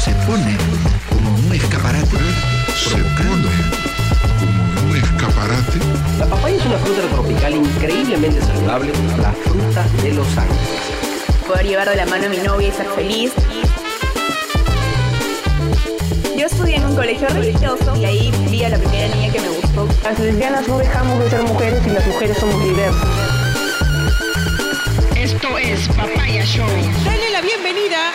se pone como un escaparate. Se pone como un escaparate. La papaya es una fruta tropical increíblemente saludable, la fruta de los ángeles. poder llevar de la mano a mi novia y ser feliz. Yo estudié en un colegio religioso y ahí vi a la primera niña que me gustó. Las lesbianas no dejamos de ser mujeres y las mujeres somos diversas. Esto es Papaya Show. Dale la bienvenida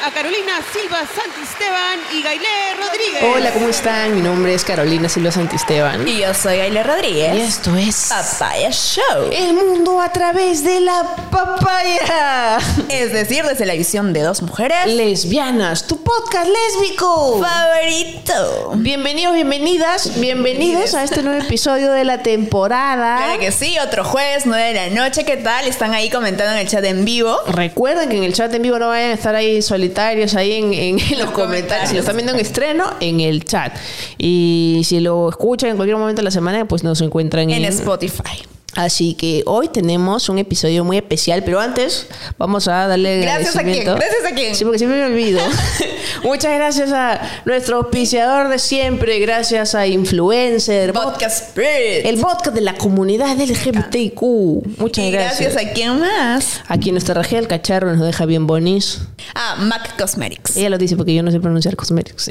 a Carolina Silva Santisteban y Gailé Rodríguez. Hola, ¿cómo están? Mi nombre es Carolina Silva Santisteban. Y yo soy Gaile Rodríguez. Y esto es Papaya Show. El mundo a través de la papaya. Es decir, desde la visión de dos mujeres. Lesbianas, tu podcast lésbico. favorito. Bienvenidos, bienvenidas, bienvenidos a este nuevo episodio de la temporada. Claro que sí, otro jueves, 9 de la noche. ¿Qué tal? Están ahí comentando en el chat en vivo. Recuerden que en el chat en vivo no vayan a estar ahí solitarios ahí en, en los comentarios. Si lo están viendo en estreno, en el chat. Y si lo escuchan en cualquier momento de la semana, pues nos encuentran En en, Spotify. Así que hoy tenemos un episodio muy especial, pero antes vamos a darle Gracias a quién, gracias a quién. Sí, porque siempre me olvido. Muchas gracias a nuestro auspiciador de siempre, gracias a Influencer, Podcast Spirit. el podcast de la comunidad LGBTQ. Muchas y gracias. gracias a quién más. Aquí nuestra Raquel el cacharro nos deja bien bonis. Ah, Mac Cosmetics. Ella lo dice porque yo no sé pronunciar cosmetics.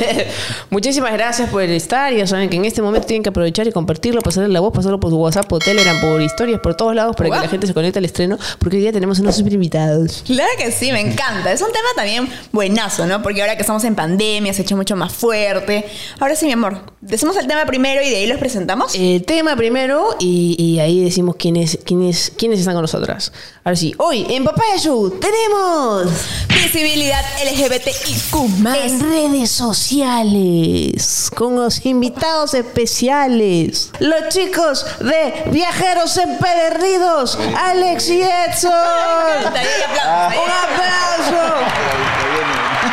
Muchísimas gracias por estar. Ya saben que en este momento tienen que aprovechar y compartirlo, pasarle la voz, pasarlo por su WhatsApp, por Telegram, por historias, por todos lados para que la gente se conecte al estreno. Porque hoy día tenemos unos super invitados. Claro que sí, me encanta. Es un tema también buenazo, ¿no? Porque ahora que estamos en pandemia se ha hecho mucho más fuerte. Ahora sí, mi amor, decimos el tema primero y de ahí los presentamos. El tema primero y, y ahí decimos quiénes, quiénes, quiénes están con nosotras. Ahora sí, hoy en Papaya Show tenemos Visibilidad LGBTIQ+. en redes sociales con los invitados especiales, los chicos de Viajeros Empedernidos, Alex y Edson. ¡Un aplauso!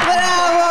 ¡Bravo!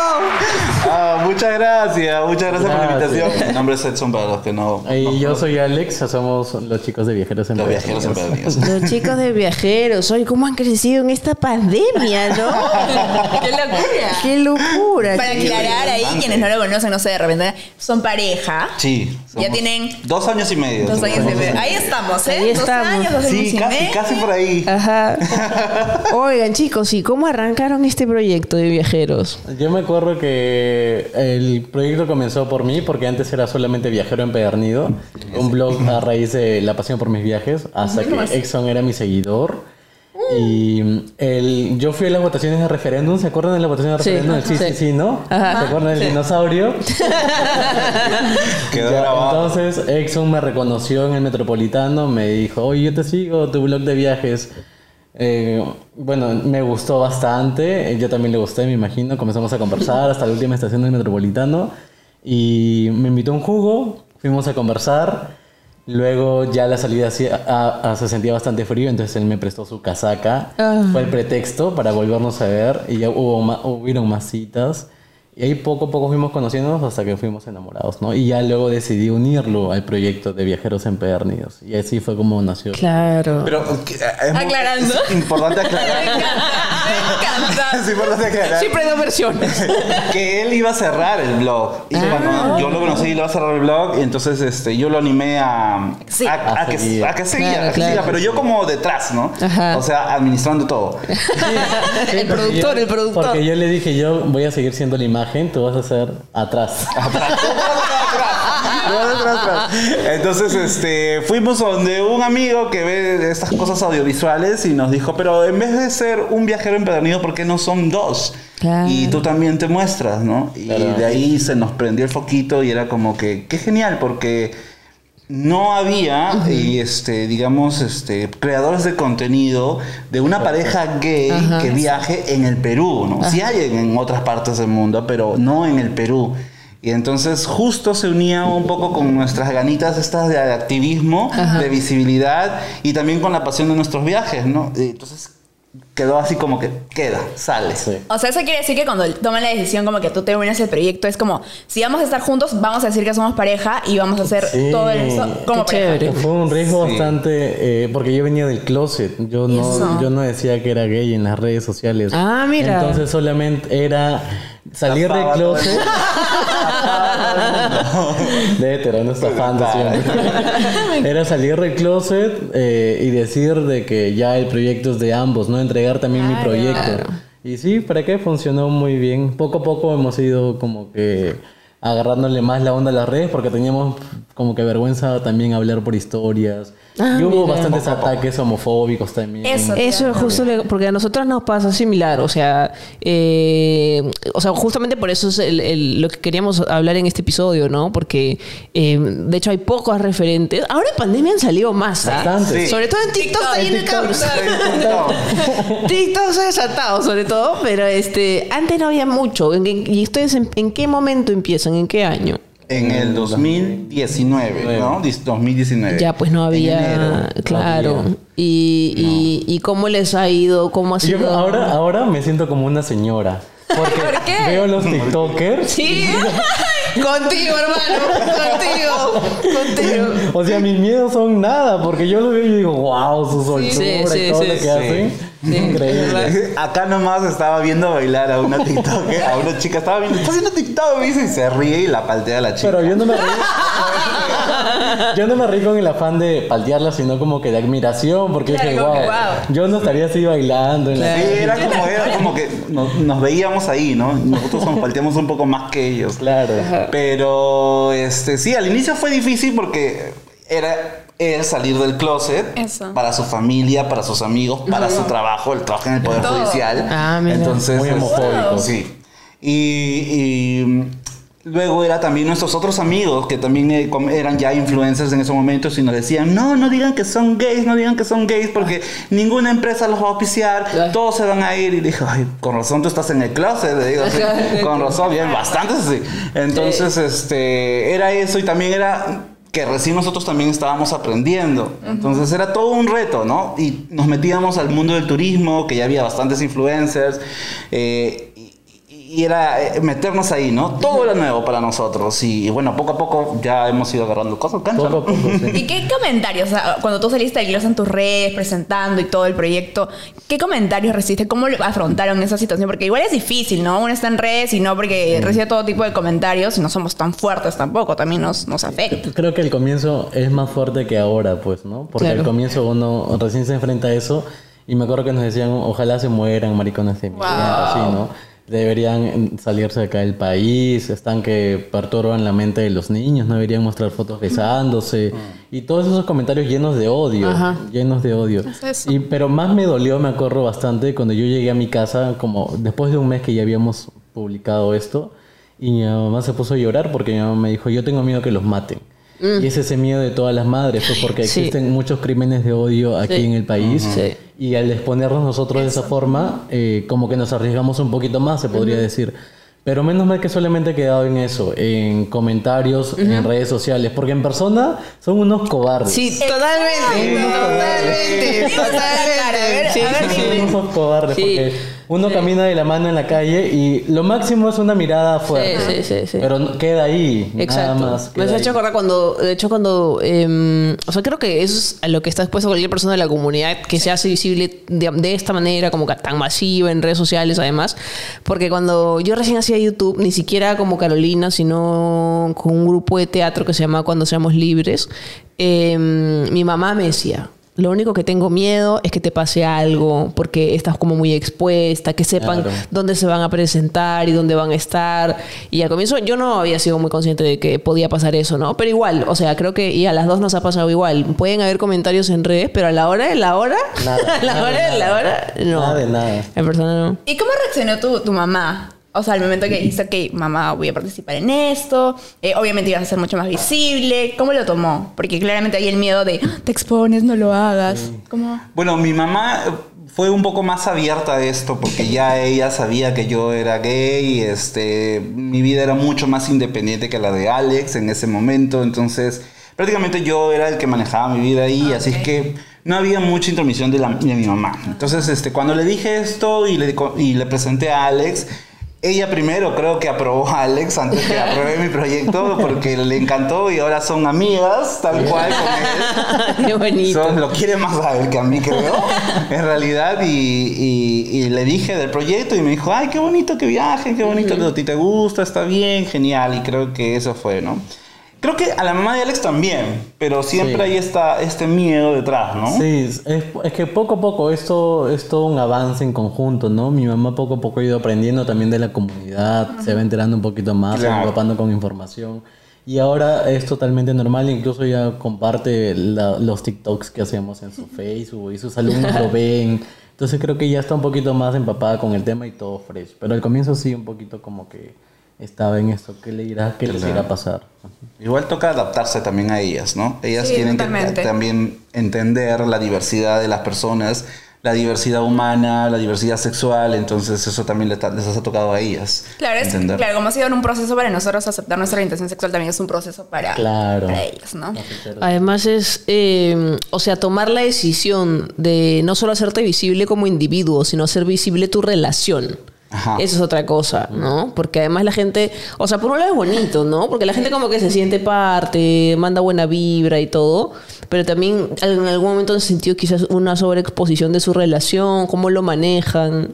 Muchas gracias, muchas gracias por la invitación. Mi nombre es Edson para los que no. Y no- yo soy Alex, somos los chicos de Viajeros en los viajeros en. Los chicos de Viajeros, hoy cómo han crecido en esta pandemia, ¿no? ¡Qué locura! ¡Qué locura! Para qué- aclarar ahí, quienes no lo conocen, no sé, de repente, son pareja. Sí. Ya tienen Dos años y medio. dos años y medio. Ahí estamos, ¿eh? Ahí dos estamos. años, dos años Sí, y casi, medio. casi por ahí. Ajá. Oigan, chicos, ¿y cómo arrancaron este proyecto de viajeros? Yo me acuerdo que el proyecto comenzó por mí, porque antes era solamente Viajero Empedernido, un blog a raíz de la pasión por mis viajes, hasta que Exxon era mi seguidor. Y el, yo fui a las votaciones de referéndum, ¿se acuerdan de las votaciones de referéndum? Sí, sí, sí. sí, ¿no? Ajá. ¿Se acuerdan del dinosaurio? Quedó Ya, grabado. Entonces Exxon me reconoció en el Metropolitano, me dijo, oye, yo te sigo, tu blog de viajes. Eh, bueno, me gustó bastante, eh, yo también le gusté, me imagino. Comenzamos a conversar hasta la última estación del Metropolitano y me invitó a un jugo, fuimos a conversar. Luego ya la salida sí- a- a- se sentía bastante frío, entonces él me prestó su casaca. Fue el pretexto para volvernos a ver y ya hubo hubieron más citas. Y ahí poco a poco fuimos conociéndonos hasta que fuimos enamorados, ¿no? Y ya luego decidí unirlo al proyecto de Viajeros Empedernidos. Y así fue como nació. Claro. Pero eh, es muy- Aclarando. es importante Me aclarar. encanta, me encanta. es importante aclarar Siempre hay dos versiones. que él iba a cerrar el blog. Y Ah. cuando yo lo conocí, él iba a cerrar el blog. Y entonces este, yo lo animé a, Sí. a, a A que, a que siga, Claro, a que claro. siga, Pero yo como detrás, ¿no? Ajá. O sea, administrando todo. el productor, el productor. Porque yo le dije, yo voy a seguir siendo la imagen, tú vas a ser atrás. Entonces, este, fuimos donde un amigo que ve estas cosas audiovisuales y nos dijo, pero en vez de ser un viajero empedernido, ¿por qué no son dos? Claro. Y tú también te muestras, ¿no? Y Claro. de ahí se nos prendió el foquito y era como que, qué genial, porque no había, y este, digamos, este, creadores de contenido de una pareja gay Ajá. que viaje en el Perú, ¿no? Sí hay en, en otras partes del mundo, pero no en el Perú. Y entonces justo se unía un poco con nuestras ganitas estas de activismo, de visibilidad y también con la pasión de nuestros viajes, ¿no? Entonces quedó así como que queda, sale. Sí. O sea, eso quiere decir que cuando toman la decisión como que tú te unes al proyecto, es como, si vamos a estar juntos, vamos a decir que somos pareja y vamos a hacer Sí. todo eso como Qué pareja. chévere. Fue un riesgo Sí. bastante, eh, porque yo venía del closet, yo Eso. no, yo no decía que era gay en las redes sociales. Ah, mira. Entonces solamente era, salir del closet. De hetero, no estafando siempre. Era salir del closet eh, y decir de que ya el proyecto es de ambos, ¿no? Entregar también mi Claro. proyecto. Y sí, ¿para qué? Funcionó muy bien. Poco a poco hemos ido como que agarrándole más la onda a las redes porque teníamos como que vergüenza también hablar por historias. Ah, y hubo mira. bastantes ataques homofóbicos también. Eso. Eso es justo le- porque a nosotros nos pasa similar, o sea, eh, o sea, justamente por eso es el- el- lo que queríamos hablar en este episodio, ¿no? Porque eh, de hecho hay pocos referentes. Ahora en pandemia han salido más, ¿ah? Bastante. Sí. Sobre todo en TikTok, está En lleno de TikTok. cabros. TikTok se ha desatado, sobre todo, pero este, antes no había mucho. ¿En- en- ¿Y ustedes en, en qué momento empiezan? ¿En qué año? En el 2019, ¿no? Dis- 2019. Ya pues no había, enero. claro. había. Y, y, y cómo les ha ido? ¿Cómo ha sido? Yo ahora, ahora me siento como una señora. Porque ¿Por qué? veo los TikTokers. Sí. contigo, hermano. Contigo. Contigo. O sea, mis miedos son nada, porque yo lo veo y digo, wow, su soltura Sí, sí, y todo sí, lo que sí. Increíble. Acá nomás estaba viendo bailar a una TikTok, a una chica, estaba viendo, está haciendo TikTok, dice, y se ríe y la paltea a la chica. Pero yo no me río. Yo no me río con el afán de paltearla, sino como que de admiración, porque Claro, dije, wow, que, wow. yo no estaría así bailando en la Sí, calle". era como, era como que nos, nos veíamos ahí, ¿no? Nosotros nos palteamos un poco más que ellos. Claro. Pero, este, sí, al inicio fue difícil porque era él salir del closet Eso. para su familia, para sus amigos, para su trabajo, el trabajo en el Poder Todo. Judicial. Ah, mira. Entonces, Muy este, homofóbico. Sí. Y, y, mm, luego era también nuestros otros amigos que también eh, eran ya influencers en esos momentos y nos decían, no, no digan que son gays, no digan que son gays porque ninguna empresa los va a auspiciar, todos se van a ir. Y dije, ay, con razón tú estás en el closet, le digo, sí, con razón, bien, bastantes así. Entonces, este, era eso y también era que recién nosotros también estábamos aprendiendo. Entonces era todo un reto, ¿no? Y nos metíamos al mundo del turismo, que ya había bastantes influencers, eh, y, era eh, meternos ahí, ¿no? Todo era nuevo para nosotros. Y, bueno, poco a poco ya hemos ido agarrando cosas, cancha. Poco a poco, sí. ¿Y qué comentarios, o sea, cuando tú saliste del en tus redes, presentando y todo el proyecto, qué comentarios recibiste? ¿Cómo afrontaron esa situación? Porque igual es difícil, ¿no? Uno está en redes y no porque recibe todo tipo de comentarios y no somos tan fuertes tampoco, también nos, nos afecta. Creo que el comienzo es más fuerte que ahora, pues, ¿no? Porque Claro. al comienzo uno recién se enfrenta a eso y me acuerdo que nos decían, ojalá se mueran maricones de mierda, así, ¿no? Deberían salirse de acá del país, están que perturban la mente de los niños, no deberían mostrar fotos besándose y todos esos comentarios llenos de odio, Ajá. llenos de odio. eso. Y, pero más me dolió, me acuerdo bastante, cuando yo llegué a mi casa, como después de un mes que ya habíamos publicado esto, y mi mamá se puso a llorar porque mi mamá me dijo, yo tengo miedo que los maten. Y es ese miedo de todas las madres, pues porque Sí. existen muchos crímenes de odio aquí Sí. en el país. Sí. Y al exponernos nosotros de esa forma, eh, como que nos arriesgamos un poquito más, se podría decir. Pero menos mal que solamente he quedado en eso, en comentarios, en redes sociales, porque en persona son unos cobardes. Sí, totalmente. Totalmente. Totalmente. Sí, sí, sí. Son unos cobardes, Sí. porque uno camina de la mano en la calle y lo máximo es una mirada fuerte. Sí, sí, sí. Pero queda ahí, Exacto. nada más. Me has hecho acordar cuando, de hecho, cuando, eh, o sea, creo que eso es a lo que está expuesto cualquier persona de la comunidad que se hace visible de, de esta manera, como que tan masiva en redes sociales, además, porque cuando yo recién hacía YouTube, ni siquiera como Carolina, sino con un grupo de teatro que se llama Cuando Seamos Libres, eh, mi mamá me decía. Lo único que tengo miedo es que te pase algo, porque estás como muy expuesta, que sepan Claro. dónde se van a presentar y dónde van a estar. Y al comienzo yo no había sido muy consciente de que podía pasar eso, ¿no? Pero igual, o sea, creo que y a las dos nos ha pasado igual. Pueden haber comentarios en redes, pero a la hora de la hora, Nada, a la nada hora de de la nada. hora, no. Nada de nada. En persona no. ¿Y cómo reaccionó tu, tu mamá? O sea, al momento que dijiste, ok, mamá, voy a participar en esto. eh, obviamente ibas a ser mucho más visible. ¿Cómo lo tomó? Porque claramente hay el miedo de, "Ah, te expones, no lo hagas. ¿Cómo? Bueno, mi mamá eh, fue un poco más abierta a esto porque ya ella sabía que yo era gay, este, mi vida era mucho más independiente que la de Alex en ese momento, entonces prácticamente yo era el que manejaba mi vida ahí, así es que no había mucha intromisión de, la- de mi mamá. Entonces, este, cuando le dije esto y le, y le presenté a Alex, ella primero creo que aprobó a Alex antes que aprobé mi proyecto porque le encantó y ahora son amigas, tal cual con él. Qué bonito. Son- lo quiere más a él que a mí, creo, en realidad. Y, y- y le dije del proyecto y me dijo, ay, qué bonito que viaje, qué bonito que a ti te gusta, está bien, genial. Y creo que eso fue, ¿no? Creo que a la mamá de Alex también, pero siempre Sí. hay esta, este miedo detrás, ¿no? Sí, es, es que poco a poco esto es todo un avance en conjunto, ¿no? Mi mamá poco a poco ha ido aprendiendo también de la comunidad, se va enterando un poquito más, se va Claro. empapando con información. Y ahora es totalmente normal, incluso ya comparte la- los TikToks que hacemos en su Facebook y sus alumnos lo ven. Entonces creo que ya está un poquito más empapada con el tema y todo fresh. Pero al comienzo sí, un poquito como que estaba en esto, ¿qué le irá, qué les irá a pasar? Igual toca adaptarse también a ellas, ¿no? Ellas Sí, tienen que totalmente. también entender la diversidad de las personas, la diversidad humana, la diversidad sexual, entonces eso también les, ha tocado a ellas. Claro, es, claro, como ha sido un proceso para nosotros aceptar nuestra orientación sexual, también es un proceso para, Claro. para ellos, ¿no? Además es, eh, o sea, tomar la decisión de no solo hacerte visible como individuo, sino hacer visible tu relación. Ajá. Eso es otra cosa, ¿no? Porque además la gente, o sea, por un lado es bonito, ¿no? Porque la gente como que se siente parte, manda buena vibra y todo, pero también en algún momento han sentido quizás una sobreexposición de su relación, cómo lo manejan.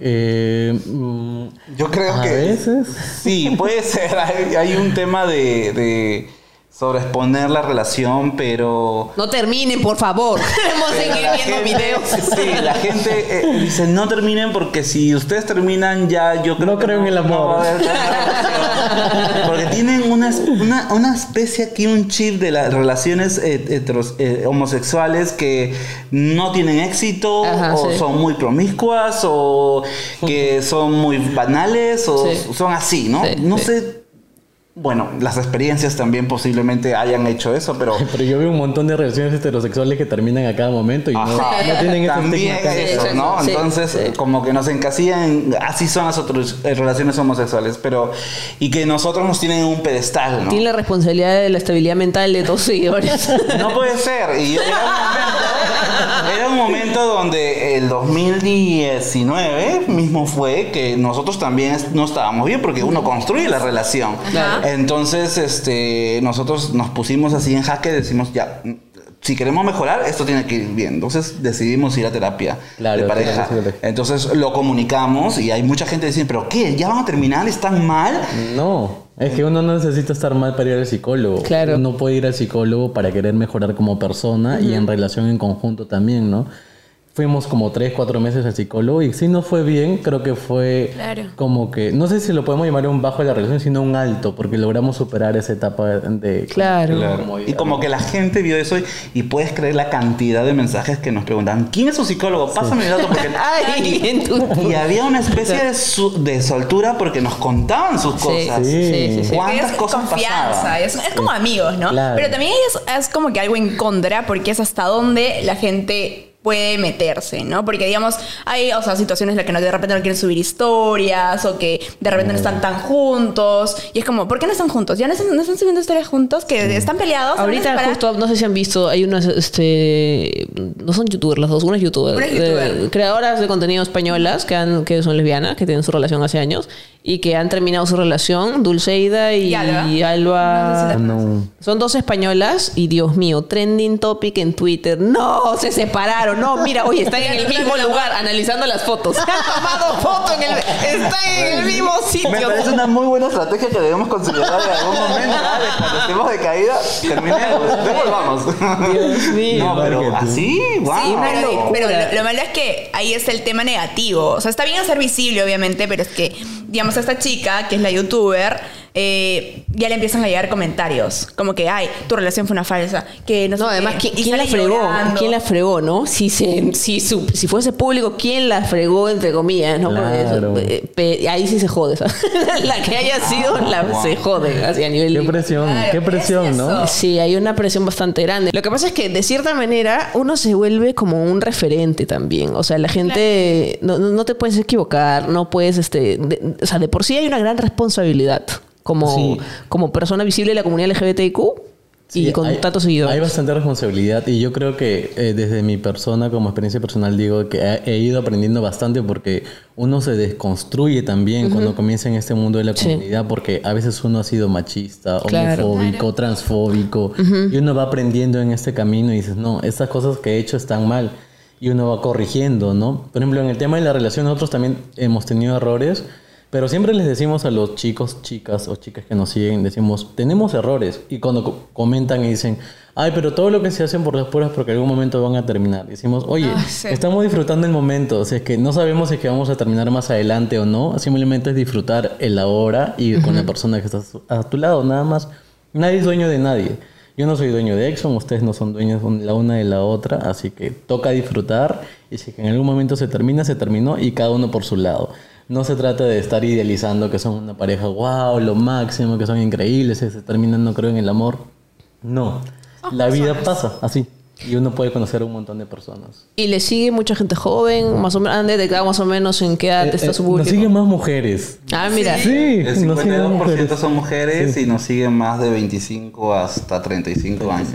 Eh, mm, Yo creo a que veces... sí, puede ser. Hay, hay un tema de, de sobreexponer la relación, pero No terminen, por favor. Queremos seguir viendo gente- videos. Sí, la gente eh, dice no terminen porque si ustedes terminan ya yo creo No que creo en el amor. va a haber relación. porque tienen una, una, una especie aquí, un chip de las relaciones eh, heteros- eh, homosexuales que no tienen éxito Ajá, o sí. son muy promiscuas o que son muy banales o Sí. son así, ¿no? Sí, no sí. sé. Bueno, las experiencias también posiblemente hayan hecho eso, pero Pero yo veo un montón de relaciones heterosexuales que terminan a cada momento y no, no tienen ese También eso, ¿no? sí, Entonces, sí. como que nos encasillan, así son las otras eh, relaciones homosexuales, pero, y que nosotros nos tienen en un pedestal, ¿no? Tiene la responsabilidad de la estabilidad mental de todos seguidores. No puede ser. Y era un momento, era un momento donde el 2019 mismo fue que nosotros también no estábamos bien porque uno construye la relación. Claro. Entonces, este, nosotros nos pusimos así en jaque, decimos ya. Si queremos mejorar, esto tiene que ir bien. Entonces decidimos ir a terapia Claro, de pareja. Entonces lo comunicamos y hay mucha gente diciendo, ¿pero qué? ¿Ya van a terminar? ¿Están mal? No, es que uno no necesita estar mal para ir al psicólogo. Claro. Uno puede ir al psicólogo para querer mejorar como persona y en relación en conjunto también, ¿no? Fuimos como tres, cuatro meses al psicólogo y si no fue bien, creo que fue Claro. como que, no sé si lo podemos llamar un bajo de la relación, sino un alto, porque logramos superar esa etapa de... Claro. Y como que la gente vio eso y, y puedes creer la cantidad de mensajes que nos preguntan, ¿quién es su psicólogo? Pásame el dato porque... Ay, en tu- Y había una especie de, su- de soltura porque nos contaban sus Sí, cosas. sí, sí, sí. ¿Cuántas es cosas confianza, pasaban? es, es como amigos, ¿no? Claro. Pero también es, es como que algo en contra porque es hasta dónde la gente puede meterse, ¿no? Porque digamos, hay o sea, situaciones en las que no, de repente no quieren subir historias o que de repente no están tan juntos y es como, ¿por qué no están juntos? ¿Ya no están, no están subiendo historias juntos? ¿Que están peleados? ¿Se van a Ahorita separar? justo, no sé si han visto, hay unas, este, no son youtubers las dos, una es youtuber, Una youtuber. eh, creadoras de contenido españolas que, han, que son lesbianas, que tienen su relación hace años y que han terminado su relación, Dulceida y, Y Alba. y Alba. No. Son dos españolas y Dios mío, trending topic en Twitter. No, se separaron. No, mira, oye, están en el mismo lugar analizando las fotos. Se han tomado foto en el. Están en el mismo sitio. Me parece una muy buena estrategia que debemos considerar en algún momento. ¿vale? Cuando estemos de caída, terminemos, devolvamos. Dios mío. No, pero así, wow. Sí, pero, lo, lo malo es que ahí está el tema negativo. O sea, está bien hacer visible, obviamente, pero es que, digamos, a esta chica, que es la youtuber, eh, ya le empiezan a llegar comentarios. Como que, ay, tu relación fue una falsa. Que no, sé No, qué, además, ¿quién, quién la fregó? llorando. ¿Quién la fregó, no? Si, se, si, su- si fuese público, ¿quién la fregó, entre comillas? ¿no? Claro. eso, eh, ahí sí se jode. ¿sabes? la que haya sido, la, wow. se jode así a nivel... Qué presión, Claro, qué es presión, ¿no? Sí, hay una presión bastante grande. Lo que pasa es que de cierta manera uno se vuelve como un referente también. O sea, la gente no, no- no te puedes equivocar, no puedes, este, de- o sea, de por sí hay una gran responsabilidad como, Sí. como persona visible de la comunidad LGBTIQ. y Sí, con hay- tantos seguidores. Hay bastante responsabilidad y yo creo que eh, desde mi persona, como experiencia personal, digo que he, he ido aprendiendo bastante porque uno se desconstruye también cuando comienza en este mundo de la Sí. comunidad porque a veces uno ha sido machista, Claro. homofóbico, transfóbico y uno va aprendiendo en este camino y dices, no, estas cosas que he hecho están mal y uno va corrigiendo, ¿no? Por ejemplo, en el tema de la relación nosotros también hemos tenido errores. Pero siempre les decimos a los chicos, chicas o chicas que nos siguen, decimos, tenemos errores. Y cuando co- comentan y dicen, ay, pero todo lo que se hacen por las puras porque en algún momento van a terminar. Decimos, oye, Ah, sí. estamos disfrutando el momento. O sea, es que no sabemos si es que vamos a terminar más adelante o no. Simplemente es disfrutar el ahora y con la persona que está a tu lado, nada más. Nadie es dueño de nadie. Yo no soy dueño de Exxon, ustedes no son dueños la una de la otra, así que toca disfrutar y si en algún momento se termina, se terminó y cada uno por su lado. No se trata de estar idealizando que son una pareja, wow, lo máximo, que son increíbles, que se terminan, no creo en el amor. No, la vida pasa así y uno puede conocer a un montón de personas. Y le sigue mucha gente joven, más o menos, han detectado más o menos en qué edad Eh, está eh, su nos público. siguen más mujeres. Ah, mira. Sí, El nos siguen más 52% mujeres. son mujeres y nos siguen más de 25 hasta 35 años.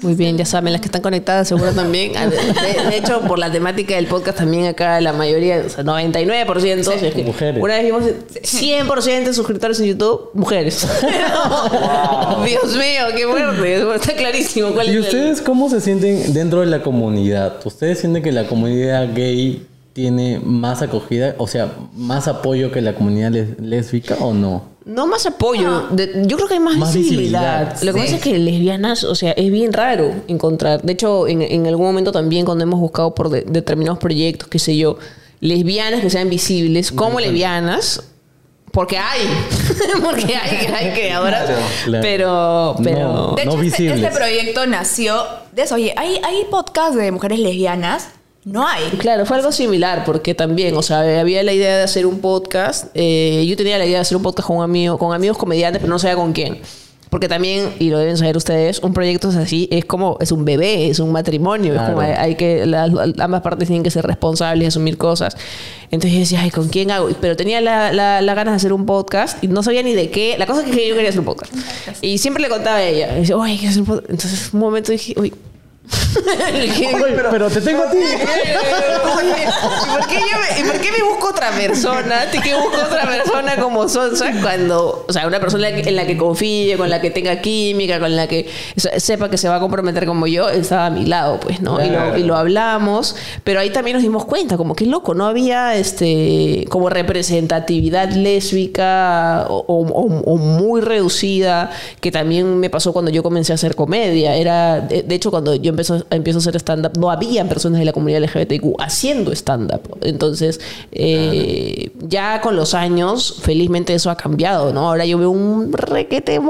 Muy bien, ya saben, las que están conectadas seguro también. Ah, De, de- de hecho, por la temática del podcast también acá la mayoría, o sea, 99%, si es que Mujeres. Una vez vimos 100% de suscriptores en YouTube, mujeres. Dios mío, qué fuerte. Está clarísimo cuál ¿Y es el- ustedes cómo se sienten dentro de la comunidad? ¿Ustedes sienten que la comunidad gay tiene más acogida, o sea, más apoyo que la comunidad les- lésbica o no? No más apoyo, de- yo creo que hay más, Más visibilidad. visibilidad, Lo que sí. pasa es que lesbianas, o sea, es bien raro encontrar. De hecho, en, en algún momento también cuando hemos buscado por de- determinados proyectos, qué sé yo, lesbianas que sean visibles como lesbianas, porque hay, porque hay, hay creadoras, Claro. pero, pero... No. De hecho, este, visibles. este proyecto nació Oye, ¿hay, hay podcast de mujeres lesbianas? No hay. Claro, fue algo similar, porque también, o sea, había la idea de hacer un podcast. eh, yo tenía la idea de hacer un podcast con un amigo, con amigos comediantes, pero no sabía con quién. Porque también, y lo deben saber ustedes, un proyecto es así, es como, es un bebé, es un matrimonio, es como hay, hay que, las- ambas partes tienen que ser responsables y asumir cosas. Entonces yo decía, ay, ¿con quién hago? Pero tenía la, la, la ganas de hacer un podcast y no sabía ni de qué. La cosa es que yo quería hacer un podcast. Y siempre le contaba a ella, y decía, ay, quiero hacer un podcast. Entonces, un momento dije, uy. Dije, pero, te tengo a ti. Oye, ¿y por, qué yo me, y por qué me busco otra persona? ¿Te que busco otra persona como Sonsa cuando, o sea, una persona en la que confíe, con la que tenga química, con la que se- sepa que se va a comprometer como yo, estaba a mi lado, pues, ¿no? Y, lo, Claro. y lo hablamos, pero ahí también nos dimos cuenta, como que loco, no había este como representatividad lésbica o, o- o muy reducida, que también me pasó cuando yo comencé a hacer comedia. Era, de, de hecho, cuando yo empezó, empiezo a hacer stand-up, no había personas de la comunidad LGBTQ haciendo stand-up. Entonces, eh, ya con los años, felizmente eso ha cambiado, ¿no? Ahora yo veo un requete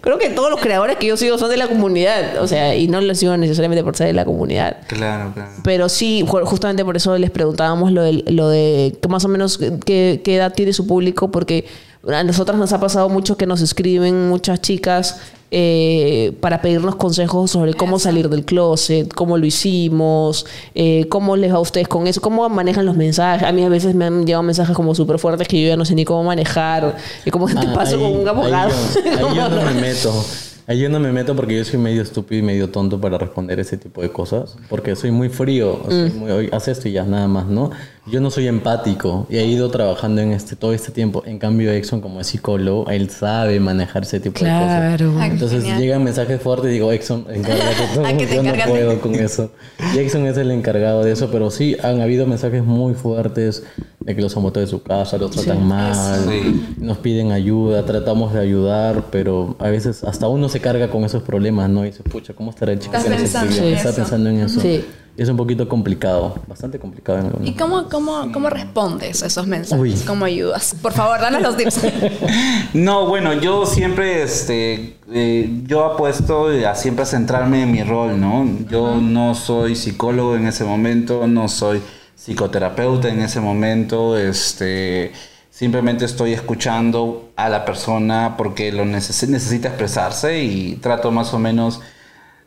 Creo que todos los creadores que yo sigo son de la comunidad, o sea, y no los sigo necesariamente por ser de la comunidad. Claro, claro. Pero sí, ju- justamente por eso les preguntábamos lo de, lo de que más o menos qué, qué edad tiene su público, porque a nosotras nos ha pasado mucho que nos escriben muchas chicas eh, para pedirnos consejos sobre cómo salir del closet, cómo lo hicimos, eh, cómo les va a ustedes con eso, cómo manejan los mensajes. A mí a veces me han llegado mensajes como súper fuertes que yo ya no sé ni cómo manejar, y cómo te Ah, paso ahí- con un abogado. Ahí yo, ahí yo no me meto. Ahí yo no me meto porque yo soy medio estúpido y medio tonto para responder ese tipo de cosas. Porque soy muy frío. soy Mm. muy, "Oye, haz esto y ya, nada más, ¿no? Yo no soy empático y he ido trabajando en este todo este tiempo. En cambio, Exxon, como es psicólogo, él sabe manejar ese tipo de cosas. Claro. Entonces genial. llegan mensajes fuertes y digo, Exxon, encárgate tú. ¿A qué te Yo no puedo con eso. Y Exxon es el encargado de eso, pero sí han habido mensajes muy fuertes de que los han de su casa, los tratan mal, Sí. nos piden ayuda, tratamos de ayudar, pero a veces hasta uno se carga con esos problemas, ¿no? Y dice, pucha, ¿cómo estará el chico que nos pensando Está eso. pensando en eso. Es un poquito complicado, bastante complicado en ¿Y cómo, cómo, cómo respondes a esos mensajes? Uy. ¿Cómo ayudas? Por favor, danos los tips. No, bueno, yo siempre, este, eh, yo apuesto a siempre centrarme en mi rol, ¿no? Yo no soy psicólogo en ese momento, no soy psicoterapeuta en ese momento, este, simplemente estoy escuchando a la persona porque lo neces- necesita expresarse y trato más o menos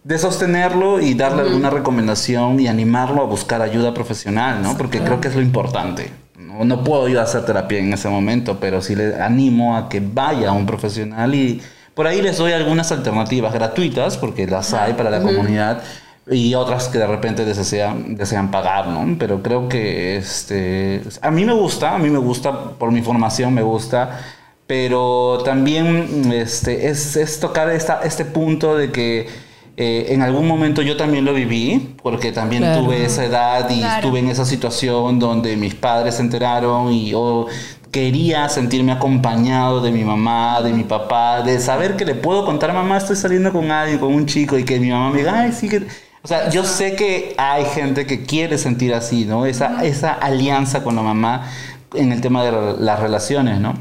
de sostenerlo y darle alguna recomendación y animarlo a buscar ayuda profesional, ¿no? Porque creo que es lo importante. No, no puedo yo hacer terapia en ese momento, pero sí le animo a que vaya a un profesional y por ahí les doy algunas alternativas gratuitas, porque las hay para la comunidad, y otras que de repente desean, desean pagar, ¿no? Pero creo que este, a mí me gusta, a mí me gusta, por mi formación me gusta, pero también este, es, es tocar esta, este punto de que eh, en algún momento yo también lo viví, porque también Claro. tuve esa edad y Claro. estuve en esa situación donde mis padres se enteraron y yo quería sentirme acompañado de mi mamá, de mi papá, de saber que le puedo contar, mamá, estoy saliendo con alguien, con un chico, y que mi mamá me diga, ay, sí que... O sea, yo sé que hay gente que quiere sentir así, ¿no? Esa, esa alianza con la mamá en el tema de las relaciones, ¿no?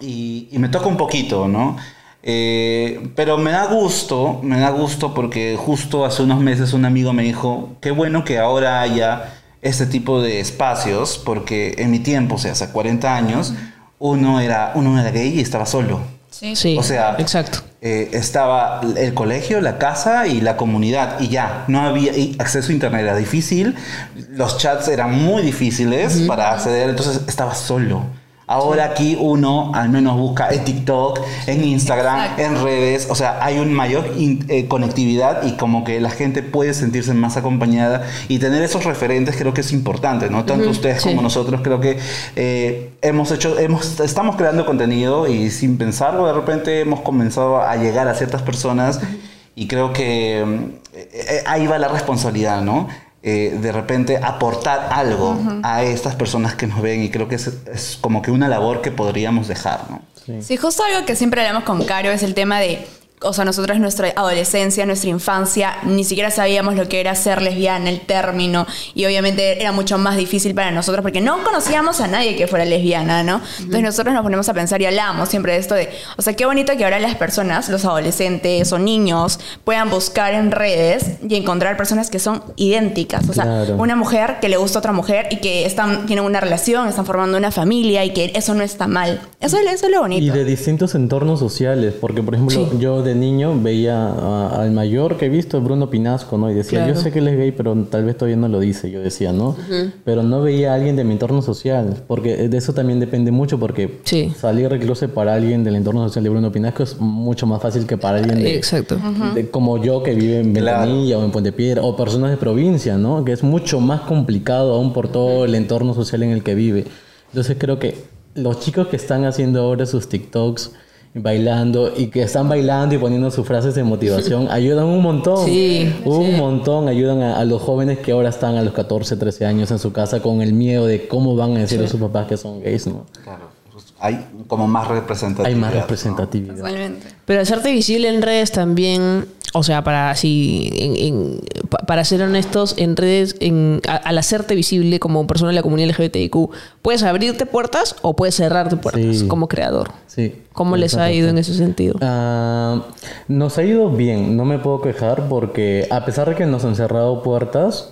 y, y me toca un poquito, ¿no? Eh, pero me da gusto, me da gusto porque justo hace unos meses un amigo me dijo, qué bueno que ahora haya este tipo de espacios, porque en mi tiempo, o sea, hace 40 años, uno era, uno era gay y estaba solo. Sí. Sí, O sea, exacto. Eh, estaba el colegio, la casa y la comunidad y ya, no había y acceso a internet, era difícil, los chats eran muy difíciles para acceder, entonces estaba solo. Ahora aquí uno al menos busca en TikTok, en Instagram, Exacto. en redes, o sea, hay una mayor in- eh, conectividad y como que la gente puede sentirse más acompañada y tener esos referentes creo que es importante, ¿no? Tanto ustedes sí. como nosotros creo que eh, hemos hecho, hemos, estamos creando contenido y sin pensarlo de repente hemos comenzado a llegar a ciertas personas y creo que eh, ahí va la responsabilidad, ¿no? Eh, de repente aportar algo a estas personas que nos ven y creo que es, es como que una labor que podríamos dejar, ¿no? Sí, justo algo que siempre hablamos con Caro es el tema de, o sea, nosotros nuestra adolescencia, nuestra infancia, ni siquiera sabíamos lo que era ser lesbiana, el término, y obviamente era mucho más difícil para nosotros porque no conocíamos a nadie que fuera lesbiana, ¿no? Entonces nosotros nos ponemos a pensar y hablamos siempre de esto de, o sea, qué bonito que ahora las personas, los adolescentes o niños, puedan buscar en redes y encontrar personas que son idénticas, o sea, Claro. una mujer que le gusta a otra mujer y que están, tienen una relación, están formando una familia y que eso no está mal. Eso, es- eso es lo bonito. Y de distintos entornos sociales, porque por ejemplo Sí. yo de niño veía a- al mayor que he visto, Bruno Pinasco, ¿no? Y decía, Claro. yo sé que él es gay, pero tal vez todavía no lo dice, yo decía, ¿no? Pero no veía a alguien de mi entorno social, porque de eso también depende mucho, porque Sí. salir de closet para alguien del entorno social de Bruno Pinasco es mucho más fácil que para alguien de, Exacto. de- como yo que vive en Claro. Ventanilla o en Puente Piedra, o personas de provincia, ¿no? Que es mucho más complicado aún por todo el entorno social en el que vive. Entonces creo que los chicos que están haciendo ahora sus TikToks bailando y que están bailando y poniendo sus frases de motivación ayudan un montón. Sí, un sí. montón ayudan a, a los jóvenes que ahora están a los 14, 13 años en su casa con el miedo de cómo van a decir a sus papás que son gays, ¿no? Claro. Hay como más representatividad. Hay más ¿no? representatividad. Totalmente. Pero hacerte visible en redes también, o sea, para así, en- en- pa- para ser honestos, en redes, en, a- al hacerte visible como persona de la comunidad LGBTIQ, puedes abrirte puertas o puedes cerrarte puertas Sí. como creador. Sí. ¿Cómo les ha ido en ese sentido? Ah, nos ha ido bien, no me puedo quejar porque a pesar de que nos han cerrado puertas,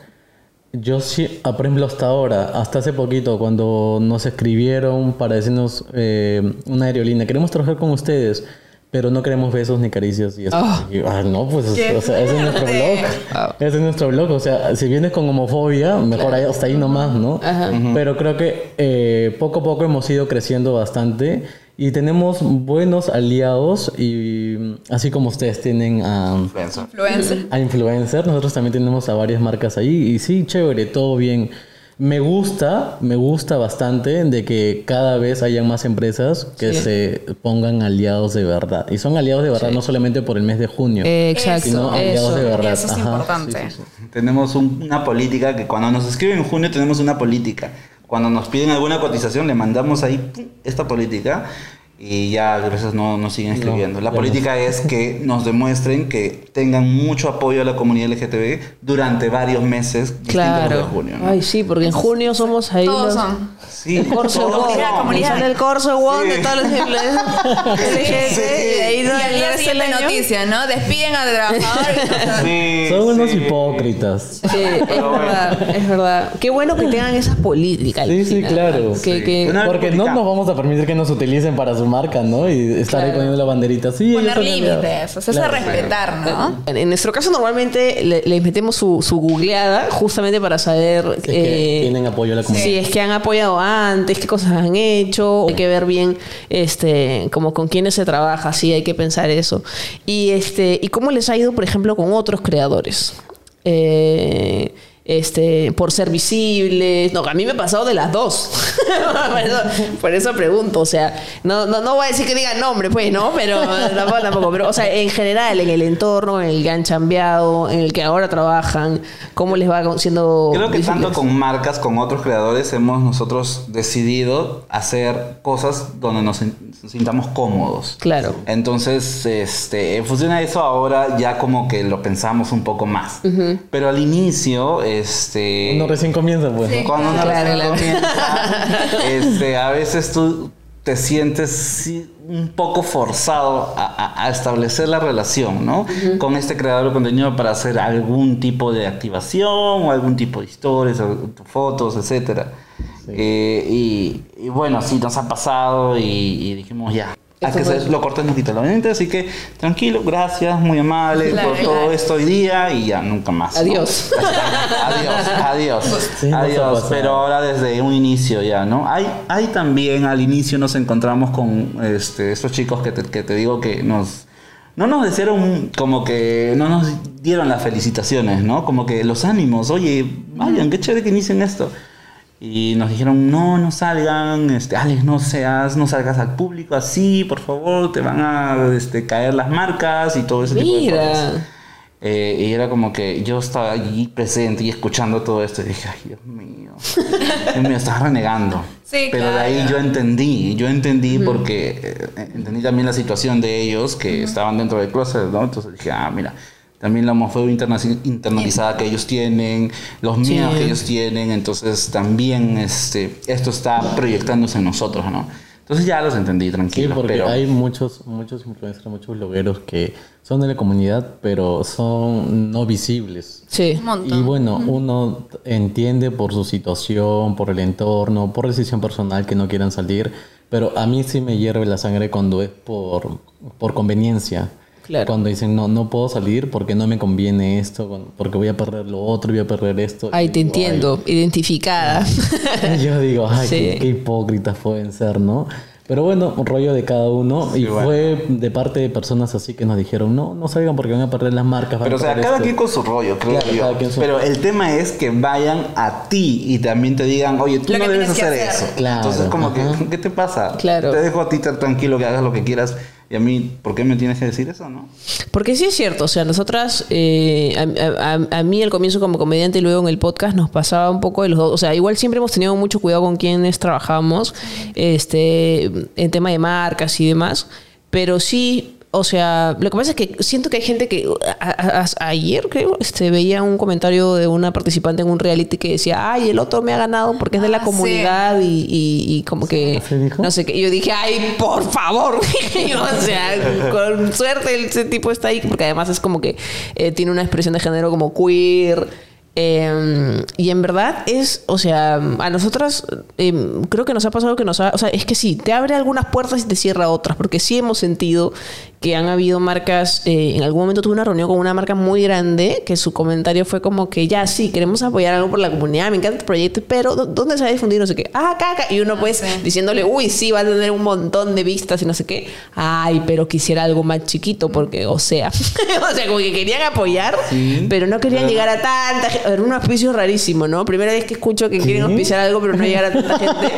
yo sí, ah, por ejemplo, hasta ahora, hasta hace poquito, cuando nos escribieron para decirnos eh, una aerolínea, queremos trabajar con ustedes, pero no queremos besos ni caricias y eso. Ah. Y, ah, no, pues o ¡Qué sea, ese es nuestro blog. Ese es nuestro blog. O sea, si vienes con homofobia, mejor ahí, hasta ahí nomás, ¿no? Ajá. Pero creo que eh, poco a poco hemos ido creciendo bastante y tenemos buenos aliados y así como ustedes tienen a, Influencer. Influencer. a influencers, nosotros también tenemos a varias marcas ahí y sí, chévere, todo bien. Me gusta, me gusta bastante de que cada vez hayan más empresas que Sí. se pongan aliados de verdad. Y son aliados de verdad no solamente por el mes de junio, exacto, sino aliados eso. de verdad. Eso es Ajá, importante. sí, sí, sí. Tenemos un- una política que cuando nos escriben en junio tenemos una política. Cuando nos piden alguna cotización le mandamos ahí esta política y ya a veces no nos siguen escribiendo. la ya política es que nos demuestren que tengan mucho apoyo a la comunidad LGTB durante varios meses Claro. de junio. ¿no? Ay, sí, porque en junio somos ahí Todos los... son. Sí, El Corso todos son. comunidad. Son el Corso Sí. de todos los influencers. Sí. Y ahí Y no al día el siguiente año. noticia, ¿no? Despiden al trabajador. y no Sí, Son unos hipócritas. Sí, es bueno. verdad, es verdad. Qué bueno que tengan esas políticas. Sí, sí, claro. Que, Sí. que- Porque no nos vamos a permitir que nos utilicen para su marca, ¿no? Y estar ahí Claro. poniendo la banderita. Sí, Poner límites, hacerse Claro. respetar, ¿no? En, en nuestro caso normalmente le- les metemos su, su googleada justamente para saber Es que eh, tienen apoyo a la comunidad. si es que han apoyado antes, qué cosas han hecho, hay que ver bien este como con quiénes se trabaja, sí, hay que pensar eso. Y este y cómo les ha ido, por ejemplo, con otros creadores. Eh, este, por ser visibles. No, a mí me ha pasado de las dos. por, eso, por eso pregunto. O sea, no, no, no voy a decir que digan nombre, pues, ¿no? Pero tampoco, tampoco. Pero, o sea, en general, en el entorno en el que han chambeado, en el que ahora trabajan, ¿cómo les va siendo Creo que visibles? tanto con marcas, con otros creadores, hemos nosotros decidido hacer cosas donde nos sin- sintamos cómodos. Claro. Entonces, este, en función a eso, ahora ya como que lo pensamos un poco más. Pero al inicio, este. Uno recién comienza, pues. ¿no? Cuando uno Claro, recién claro. comienza, este, a veces tú te sientes un poco forzado a, a- a establecer la relación, ¿no? Con este creador de contenido para hacer algún tipo de activación o algún tipo de historias, fotos, etcétera. Eh, y, y bueno, sí, nos ha pasado y, y dijimos ya. A Eso que se lo cortes no quita lo valiente, así que tranquilo, gracias, muy amable Claro, por todo claro. esto hoy día y ya nunca más. ¿no? Adiós. adiós, adiós, Sí, adiós. pasado. Pero ahora desde un inicio ya, ¿no? Hay, hay también al inicio nos encontramos con este, estos chicos que te, que te digo que nos no nos desearon como que no nos dieron las felicitaciones, ¿no? Como que los ánimos, oye, vayan, qué chévere que inicien esto. Y nos dijeron, no, no salgan, este, Alex, no seas, no salgas al público así, por favor, te van a este, caer las marcas y todo ese tipo de Mira. cosas. Eh, y era como que yo estaba allí presente y escuchando todo esto y dije, ay, Dios mío, Dios mío, estás renegando. Sí, Pero de ahí claro. yo entendí, yo entendí porque eh, entendí también la situación de ellos que estaban dentro del closet, ¿no? Entonces dije, ah, mira, también la homofobia interna- internalizada que ellos tienen, los miedos Sí. que ellos tienen, entonces también este, esto está proyectándose en nosotros, ¿no? Entonces ya los entendí Sí, tranquilos, porque pero hay muchos, muchos influencers, muchos blogueros que son de la comunidad, pero son no visibles. Sí. Un montón. Y bueno, uno entiende por su situación, por el entorno, por decisión personal que no quieran salir, pero a mí sí me hierve la sangre cuando es por, por conveniencia. Claro. Cuando dicen, no, no puedo salir porque no me conviene esto, porque voy a perder lo otro, voy a perder esto. Ay, te digo, entiendo, identificada. Yo digo, ay, Sí. qué, qué hipócritas pueden ser, ¿no? Pero bueno, un rollo de cada uno. y bueno. fue de parte de personas así que nos dijeron, no, no salgan porque van a perder las marcas. Pero o sea, cada esto". quien con su rollo, creo Claro, yo. cada quien su- Pero el tema es que vayan a ti y también te digan, oye, tú Lo no debes hacer, hacer. eso. Claro, Entonces, como ajá. que, ¿qué te pasa? Claro. Te dejo a ti tan tranquilo que hagas lo que quieras. Y a mí, ¿por qué me tienes que decir eso, no? Porque sí es cierto, o sea, nosotras, eh, a, a- a mí al comienzo como comediante y luego en el podcast nos pasaba un poco de los dos, o sea, igual siempre hemos tenido mucho cuidado con quienes trabajamos, este, en tema de marcas y demás, pero sí, o sea, lo que pasa es que siento que hay gente que a- a- a- ayer creo, este, veía un comentario de una participante en un reality que decía, ay, el otro me ha ganado porque es de la Ah, sí. comunidad y, y- y como que, no sé qué, yo dije, ay, por favor, o sea, con suerte ese tipo está ahí, porque además es como que eh, tiene una expresión de género como queer. eh, y en verdad es, o sea, a nosotras eh, creo que nos ha pasado que nos ha, o sea, es que sí, te abre algunas puertas y te cierra otras, porque sí hemos sentido que han habido marcas, eh, en algún momento tuve una reunión con una marca muy grande que su comentario fue como que ya sí, queremos apoyar algo por la comunidad, me encanta el proyecto, pero ¿dó- ¿dónde se va a difundir? No sé qué. Ah, acá, acá. Y uno pues sí. diciéndole, uy, sí, va a tener un montón de vistas y no sé qué. Ay, pero quisiera algo más chiquito porque, o sea, o sea, como que querían apoyar, pero no querían llegar a tanta gente. Era un auspicio rarísimo, ¿no? Primera vez que escucho que quieren auspiciar algo, pero no llegar a tanta gente.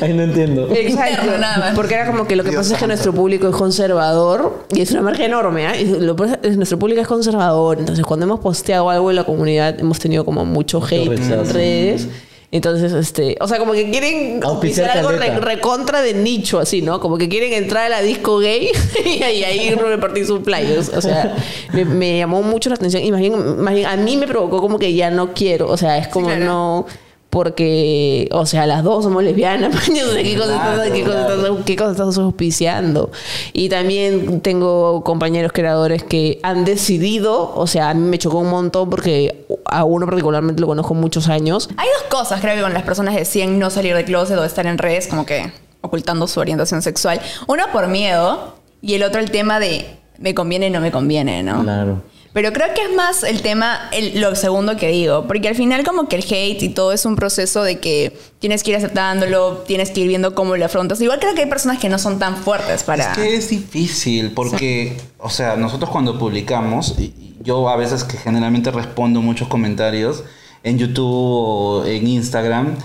Ay, no entiendo. Exacto. Nada más. Porque era como que lo que Dios pasa es que nuestro público es conservador y es una marca enorme. Y lo nuestro público es conservador. Entonces, cuando hemos posteado algo en la comunidad, hemos tenido como mucho hate en redes. Entonces, este, o sea, como que quieren Auspiciar algo re- recontra de nicho, así, ¿no? Como que quieren entrar a la disco gay y ahí, repartir sus flyers. O sea, me, me llamó mucho la atención. Y más bien, más bien, a mí me provocó como que ya no quiero. O sea, es como claro. no porque, o sea, las dos somos lesbianas, qué cosa estás, qué cosa estás- qué cosa estás auspiciando. Y también tengo compañeros creadores que han decidido, o sea, a mí me chocó un montón porque a uno particularmente lo conozco muchos años. Hay dos cosas, creo que con las personas deciden no salir de closet o estar en redes, como que ocultando su orientación sexual. Uno por miedo y el otro el tema de me conviene no me conviene, ¿no? Claro. Pero creo que es más el tema, el- lo segundo que digo, porque al final como que el hate y todo es un proceso de que tienes que ir aceptándolo, tienes que ir viendo cómo lo afrontas. Igual creo que hay personas que no son tan fuertes para... Es que es difícil porque, o sea, nosotros cuando publicamos, yo a veces que generalmente respondo muchos comentarios en YouTube o en Instagram,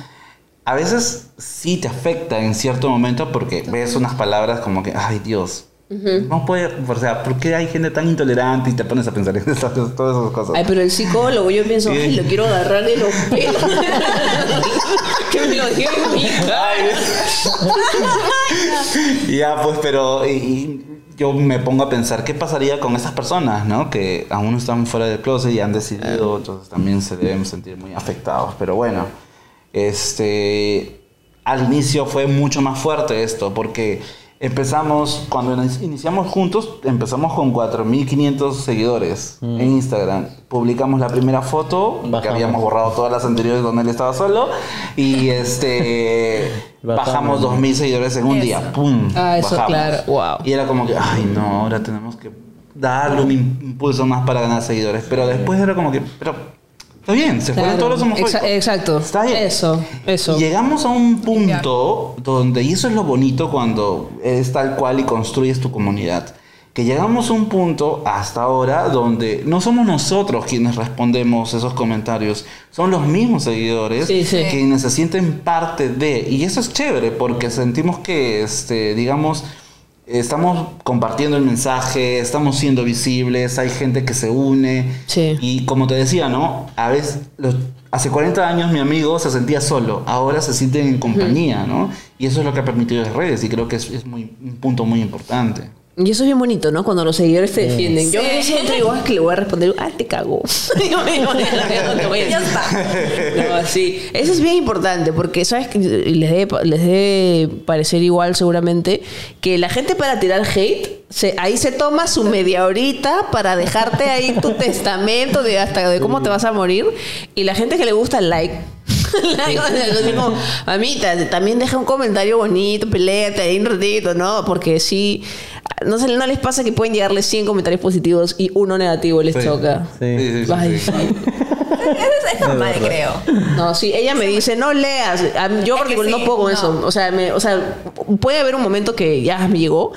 a veces sí te afecta en cierto momento porque ves unas palabras como que, ay Dios, no puede, o sea, ¿por qué hay gente tan intolerante y te pones a pensar en esas, todas esas cosas? Ay, pero el psicólogo, yo pienso, Sí. ay, lo quiero agarrar de los pelos. que me lo en mi cara. Ya, pues, pero y- y yo me pongo a pensar, ¿qué pasaría con esas personas, no? Que aún están fuera del closet y han decidido, entonces también se deben sentir muy afectados. Pero bueno, este, al inicio fue mucho más fuerte esto, porque empezamos, cuando inici- iniciamos juntos, empezamos con 4.500 seguidores en Instagram. Publicamos la primera foto, que habíamos borrado todas las anteriores donde él estaba solo, y este, Bajamos. bajamos 2.000 seguidores en un Eso. día. ¡Pum! Ah, eso, bajamos. claro. Wow. Y era como que, ay, no, ahora tenemos que darle un impulso más para ganar seguidores. Pero después era como que, pero está bien, se fueron Claro. todos los homofóbicos. Exa- exacto. Está bien. Eso, eso. Llegamos a un punto donde, y eso es lo bonito cuando es tal cual y construyes tu comunidad, que llegamos a un punto hasta ahora donde no somos nosotros quienes respondemos esos comentarios, son los mismos seguidores Sí, sí. quienes se sienten parte de, y eso es chévere porque sentimos que, este, digamos, estamos compartiendo el mensaje, estamos siendo visibles, hay gente que se une. Sí. Y como te decía, ¿no? A veces, los- hace 40 años mi amigo se sentía solo, ahora se sienten en compañía, ¿no? Y eso es lo que ha permitido las redes y creo que es, es muy, un punto muy importante. Y eso es bien bonito, ¿no? Cuando los seguidores te defienden. Yo siempre digo, "Ah, que le voy a responder, ah, te cago. Digo, no te voy a Ya decir. No, sí. Eso es bien importante porque, ¿sabes? que Les debe, les debe parecer igual seguramente que la gente para tirar hate, se, ahí se toma su media horita para dejarte ahí tu testamento de hasta de cómo te vas a morir. Y la gente que le gusta el like. Like, o sea, yo digo, mamita, también deja un comentario bonito, peleate ahí un ratito, ¿no? Porque sí, no, se, no les pasa que pueden llegarles 100 comentarios positivos y uno negativo les Sí. choca. Sí. Sí, sí, sí, Es normal, creo. No, sí, ella me dice, no leas. Yo Es que particular no puedo con no. eso. O sea, me- o sea, puede haber un momento que ya me llegó.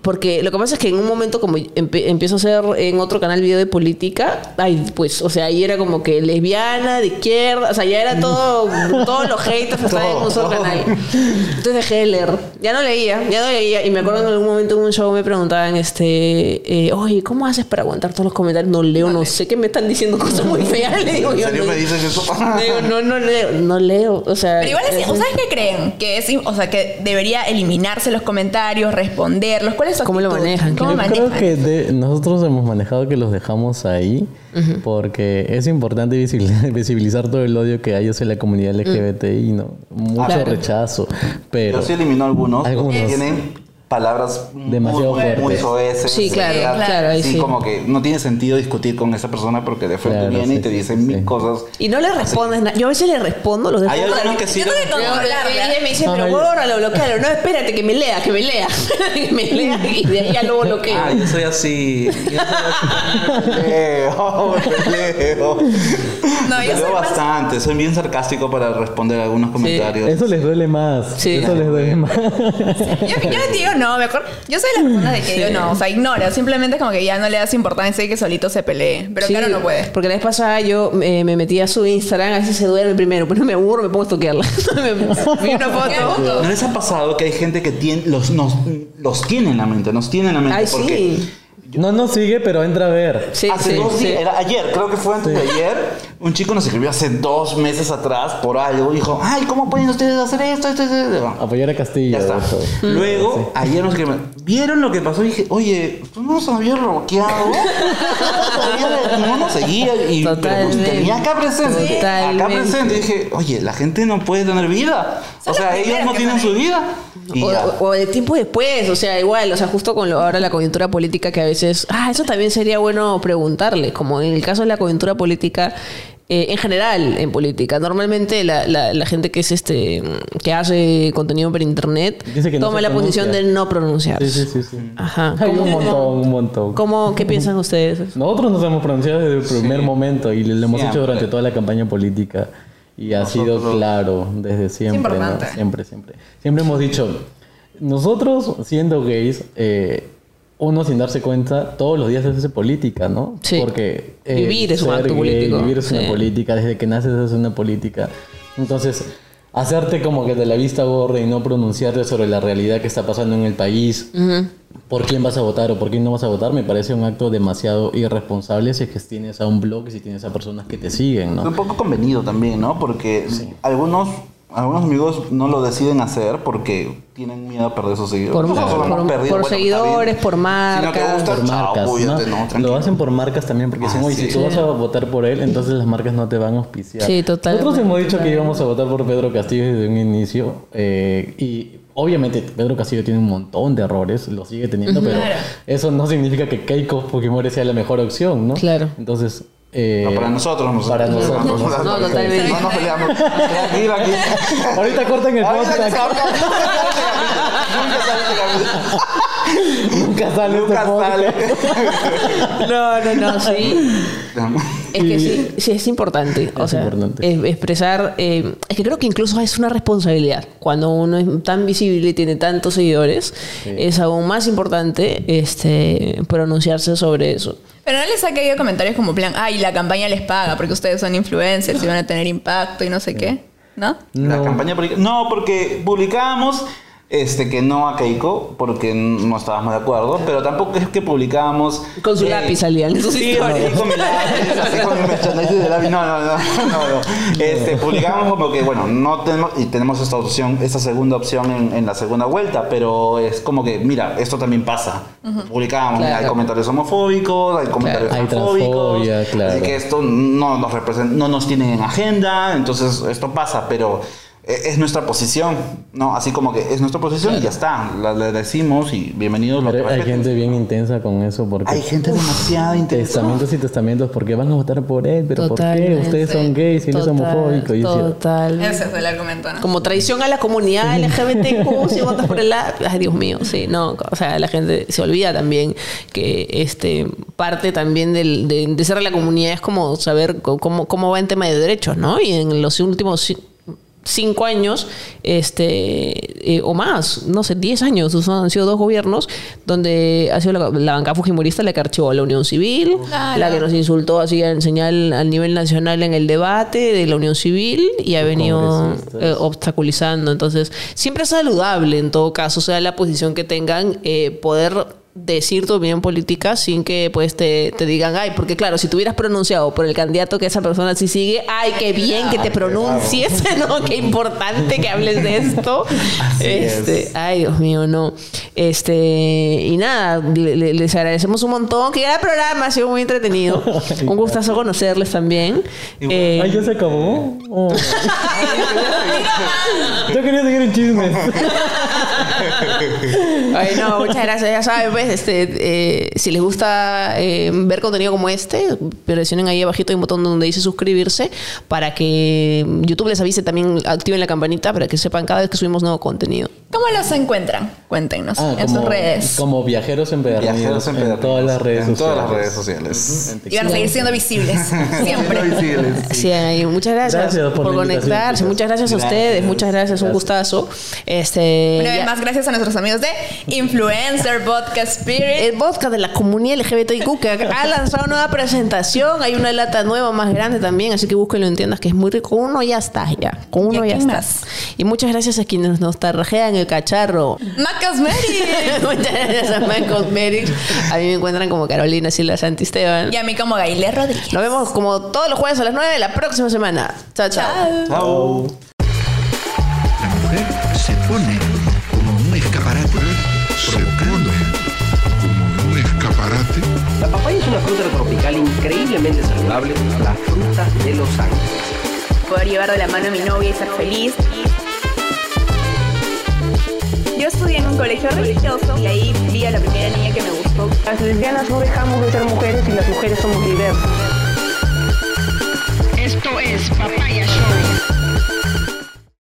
Porque lo que pasa es que en un momento como empe- empiezo a hacer en otro canal video de política, ay, pues, o sea, ahí era como que lesbiana, de izquierda, o sea, ya era todo, todos los haters estaban en un solo canal. Entonces dejé de leer. Ya no leía, ya no leía. Y me acuerdo en algún momento en un show me preguntaban, este, eh, oye, ¿cómo haces para aguantar todos los comentarios? No leo, no sé que me están diciendo cosas muy feas. Le digo, ¿En yo, no- me dices eso? Digo, no, no leo, no leo. O sea, Pero igual es, es- ¿sabes qué creen? Que es, o sea, que debería eliminarse los comentarios, responderlos. ¿Cuál es su ¿Cómo lo manejan? ¿Cómo Yo manejan? creo que de- nosotros hemos manejado que los dejamos ahí porque es importante visibilizar, visibilizar todo el odio que hay hacia la comunidad LGBTI, ¿no? Mucho Claro. rechazo, pero Yo sí eliminó algunos, Algunos. que tienen palabras Demasiado muy, muy soeces. Sí, claro, feas. claro, ahí sí. como que no tiene sentido discutir con esa persona porque de frente Claro, viene y sí, te sí, dicen sí. mil cosas. Y no le respondes nada. Yo a veces le respondo, los dejo. Hay algunos que sí. Yo tengo que controlarla. y ella me dice, pero Ay. bórralo, bloquealo. No, espérate, que me lea, que me lea. que me lea y de ahí ya luego bloqueo. Ah, yo soy así. Yo soy así. Me peleo. No, yo más- bastante. Soy bien sarcástico para responder algunos comentarios. eso les duele más. Sí. Eso les duele más. Yo, yo digo no, mejor. Yo soy la persona de que yo no, o sea, ignora. Simplemente es como que ya no le das importancia y que solito se pelee. Pero Sí, claro, no puede. Porque la vez pasada yo eh, me metí a su Instagram, a veces se duerme primero, pero no me aburro, me pongo a toquearla. me vi una foto. ¿No les ha pasado que hay gente que tiene, los, nos, los tiene en la mente? Nos tiene en la mente. Ay, porque sí. No nos sigue, pero entra a ver. Sí, hace sí, dos sí. días, era ayer, creo que fue antes de ayer, un chico nos escribió hace dos meses atrás por algo. Dijo, ay, ¿cómo pueden ustedes hacer esto? esto, esto, esto?" Apoyar a Castillo. Ya está. Luego, ayer nos escribieron, ¿vieron lo que pasó? Y dije, oye, ¿tú no nos habías bloqueado? no nos seguía y pero nos Totalmente. tenía acá presente. Acá presente. Y dije, oye, la gente no puede tener vida. O sea, ellos no tienen su vida. Y O, ya. o- o de tiempo después, o sea, igual, o sea, justo con lo, ahora la coyuntura política que a veces, ah, eso también sería bueno preguntarle, como en el caso de la coyuntura política, eh, en general en política. Normalmente la, la- la gente que es este que hace contenido por internet no toma se la posición de no pronunciarse. Sí, sí, sí. sí. Ajá. Hay ¿Cómo- un montón, un montón. ¿Cómo, ¿Qué piensan ustedes? Nosotros nos hemos pronunciado desde el primer momento y lo hemos Siempre. hecho durante toda la campaña política. Y ha sido claro desde siempre. ¿no? Siempre, siempre. Siempre hemos dicho, nosotros siendo gays, eh, uno sin darse cuenta, todos los días hace política, ¿no? Sí. Porque eh, Vivir es un acto gay, político. Vivir es Sí. una política, desde que naces es una política. Entonces, hacerte como que de la vista gorda y no pronunciarte sobre la realidad que está pasando en el país, por quién vas a votar o por quién no vas a votar, me parece un acto demasiado irresponsable si es que tienes a un blog y si tienes a personas que te siguen, Es ¿no? un poco convenido también, ¿no? Porque algunos, algunos amigos no lo deciden hacer porque tienen miedo a perder sus seguidores. Por- por- hemos perdido, por bueno, está seguidores, por Si no te marcas, gusta, Por chao, marcas, púyate, ¿no? Lo hacen por marcas también porque dicen, Ah, oye, sí. si tú vas a votar por él, entonces las marcas no te van a auspiciar. Sí, totalmente. Nosotros hemos dicho que íbamos a votar por Pedro Castillo desde un inicio eh, y obviamente Pedro Castillo tiene un montón de errores, lo sigue teniendo, pero Claro. eso no significa que Keiko Fujimori sea la mejor opción, ¿no? Claro. Entonces... eh, No, para nosotros, nosotros. Para nosotros. No, No, totalmente. No nos peleamos. Aquí. Ahorita cortan el podcast. Nunca sale capítulo. Nunca sale este Nunca podcast. No, no, no, sí. Es que sí, sí es importante. O Es sea, importante. es- expresar. eh, es que creo que incluso es una responsabilidad. Cuando uno es tan visible y tiene tantos seguidores, es aún más importante este, pronunciarse sobre eso. Pero no les ha caído comentarios como plan, ay, la campaña les paga porque ustedes son influencers y van a tener impacto y no sé qué. ¿No? La campaña No, porque publicábamos este, que no a Keiko, porque no estábamos de acuerdo, pero tampoco es que publicábamos. Con su eh, lápiz salían Sí, con mi lápiz, así con mi merchandising de lápiz. No, no, no, no, no. Este, publicábamos como que, bueno, no tenemos, y tenemos esta opción, esta segunda opción en, en la segunda vuelta, pero es como que, mira, esto también pasa. Publicábamos, mira, hay Claro. comentarios homofóbicos, hay comentarios Hay transfóbicos. transfobia, claro. Así que esto no nos representa, no nos tienen en agenda, entonces esto pasa, pero es nuestra posición, ¿no? Así como que es nuestra posición y ya está, la, le decimos y bienvenidos los Pero que hay gente bien intensa con eso porque Hay gente demasiado interesada. testamentos y testamentos porque van a votar por él, pero ¿por qué? Ustedes son gays y él es Total, homofóbico. Y yo Total. Ese es el argumento, ¿no? Como traición a la comunidad LGBTQ, si votas por el la- Ay, Dios mío, sí, no. O sea, la gente se olvida también que este parte también del- de, de ser de la comunidad es como saber cómo, cómo va en tema de derechos, ¿no? Y en los últimos cinco años, este, eh, o más, no sé, diez años, son- han sido dos gobiernos donde ha sido la, la banca fujimorista la que archivó a la Unión Civil, Claro. la que nos insultó así en señal al nivel nacional en el debate de la Unión Civil y ha venido eh, obstaculizando. Entonces, siempre es saludable en todo caso, sea la posición que tengan, eh, poder decir tu opinión política sin que pues te, te digan, ay, porque claro, si tú hubieras pronunciado por el candidato que esa persona sí sigue, ay, qué bien que te pronuncies, ¿no? Qué importante que hables de esto. este, ay, Dios mío, no. Este, y nada, le- le- les agradecemos un montón, que ya el programa ha sido muy entretenido. Un gustazo conocerles también. Eh, Ay, ya se acabó. Oh. Yo quería seguir en chismes. Ay, no, muchas gracias. Ya saben, pues, este, eh, si les gusta eh, ver contenido como este, presionen ahí abajito hay un botón donde dice suscribirse para que YouTube les avise también, activen la campanita para que sepan cada vez que subimos nuevo contenido. ¿Cómo los encuentran? Cuéntenos Ah, en sus redes. como viajeros empedernidos. Viajeros en empedernidos. todas las redes En sociales. todas las redes sociales. Y van a seguir siendo visibles. Siempre. Visibles. Sí, muchas gracias, Gracias por por, conectarse. Muchas gracias, a Gracias. ustedes. Muchas gracias, un gustazo. Este, Una vez ya- más, gracias a nuestros amigos de Influencer Podcast Spirit. El podcast de la comunidad LGBTIQ que ha lanzado una nueva presentación. Hay una lata nueva más grande también, así que búsquenlo en tiendas que es muy rico. Con uno ya está, ya. Con uno ¿Y ya quién está. más? Y muchas gracias a quienes nos tarrajean el cacharro. Mac Cosmetics. muchas gracias a My Cosmetics. A mí me encuentran como Carolina Silva Santisteban. Y a mí como Gailé Rodríguez. Nos vemos como todos los jueves a las 9 la próxima semana. Chao, chao. Chao. Chao. La mujer se pone como un escaparate Se pone como un escaparate La papaya es una fruta tropical increíblemente saludable, la fruta de los ángeles. Poder llevar de la mano a mi novia y ser feliz estudié en un colegio religioso y ahí vi a la primera niña que me gustó. Las lesbianas no dejamos de ser mujeres y las mujeres somos diversas. Esto es Papaya Show.